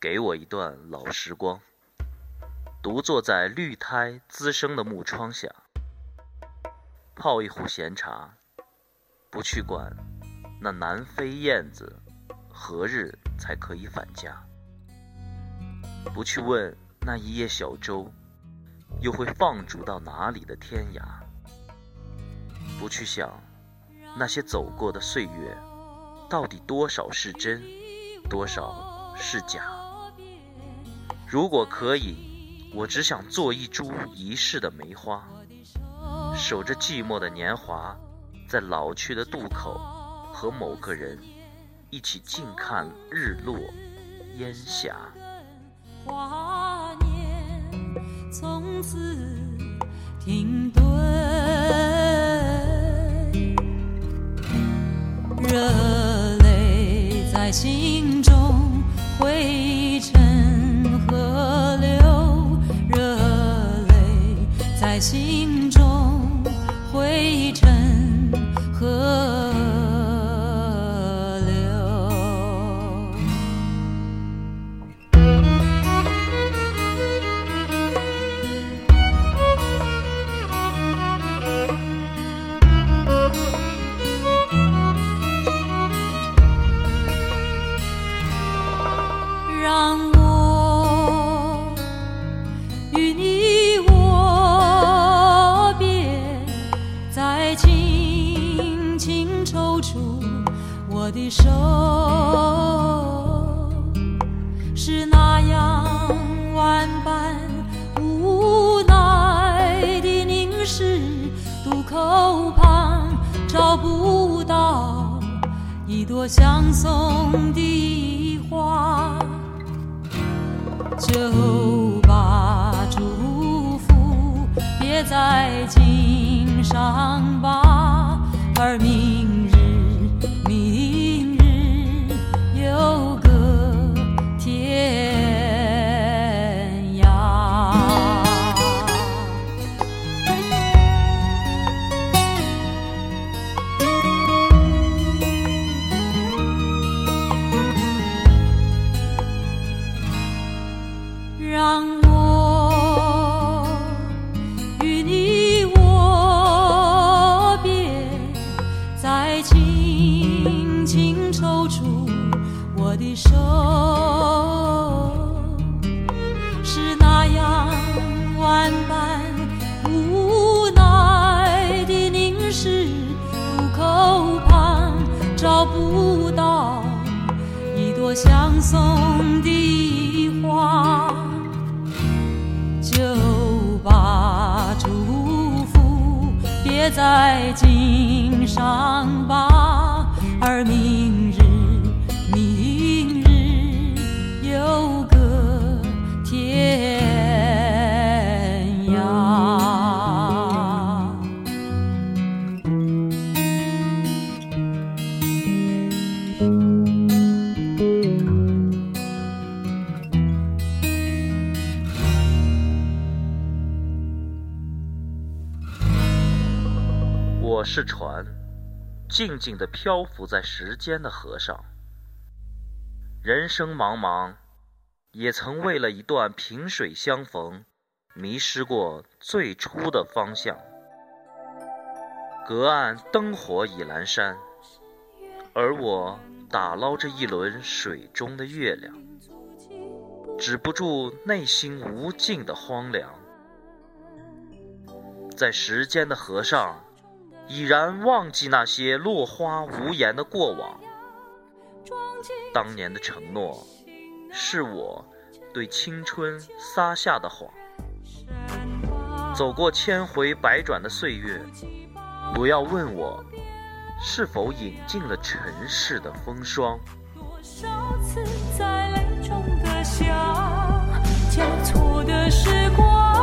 给我一段老时光，独坐在绿苔滋生的木窗下，泡一壶闲茶，不去管那南飞燕子何日才可以返家，不去问那一叶小舟又会放逐到哪里的天涯，不去想那些走过的岁月到底多少是真，多少是假。如果可以，我只想做一株一世的梅花，守着寂寞的年华，在老去的渡口，和某个人一起静看日落烟霞。华年从此停顿，我的手是那样万般无奈的凝视，渡口旁找不到一朵相送的花，就把祝福别在襟上吧，而明。找不到一朵相送的花，就把祝福别在襟上吧，而明日。是船，静静地漂浮在时间的河上。人生茫茫，也曾为了一段萍水相逢，迷失过最初的方向。隔岸灯火已阑珊，而我打捞着一轮水中的月亮，止不住内心无尽的荒凉。在时间的河上。已然忘记那些落花无言的过往，当年的承诺，是我对青春撒下的谎。走过千回百转的岁月，不要问我，是否饮尽了尘世的风霜。多少次在泪中的笑，交错的时光，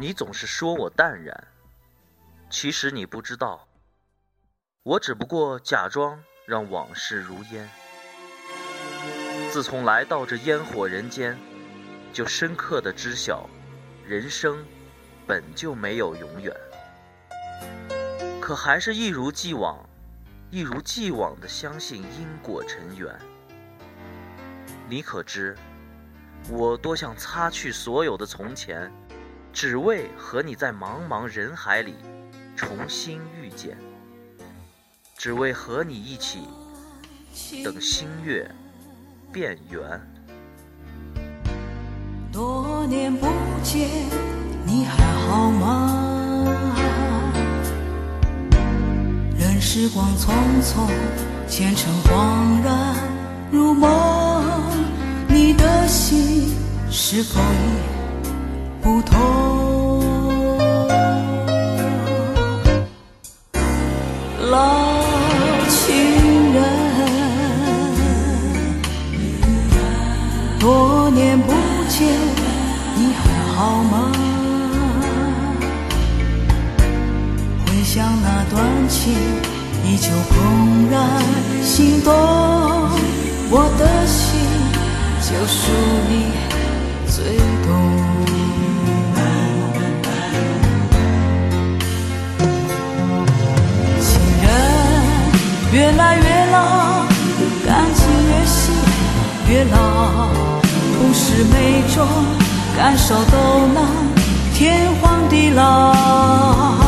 你总是说我淡然，其实你不知道，我只不过假装让往事如烟。自从来到这烟火人间，就深刻的知晓，人生本就没有永远。可还是一如既往，一如既往的相信因果尘缘。你可知，我多想擦去所有的从前。只为和你在茫茫人海里重新遇见，只为和你一起等星月变圆。多年不见，你还好吗？任时光匆匆，前尘恍然如梦，你的心是否已？不同，老情人，多年不见，你还好吗？回想那段情，依旧怦然心动，我的心就属你最懂。越来越老，感情越陷越牢，不是每种感受都能天荒地老。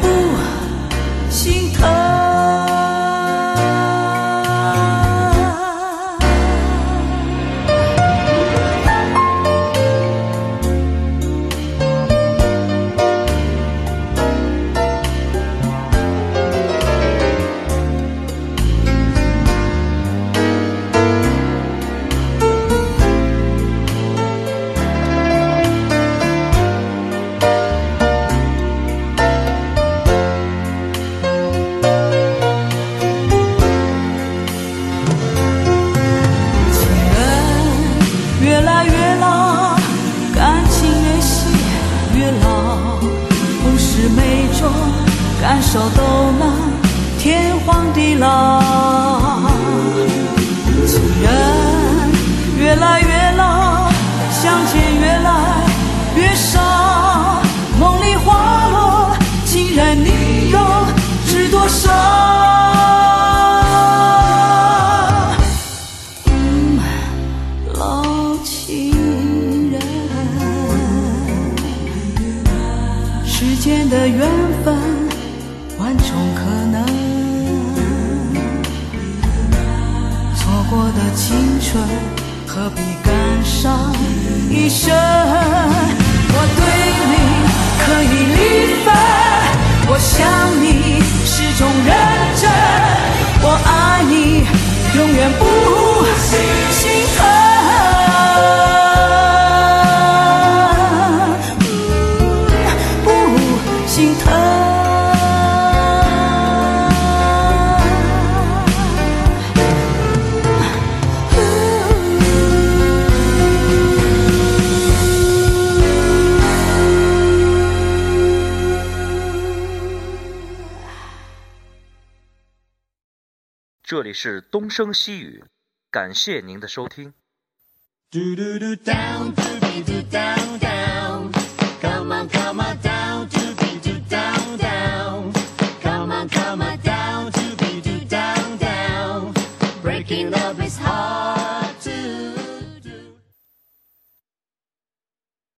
tempo 感受都能天荒地老，情人越来越老，相见越来越少，梦里花落，情人你又知多少？老情人，世间的缘分。青春何必感伤一生？我对你可以离分，我想你始终认真，我爱你永远不这里是东升西雨感谢您的收听。嘟嘟嘟 dow dow dow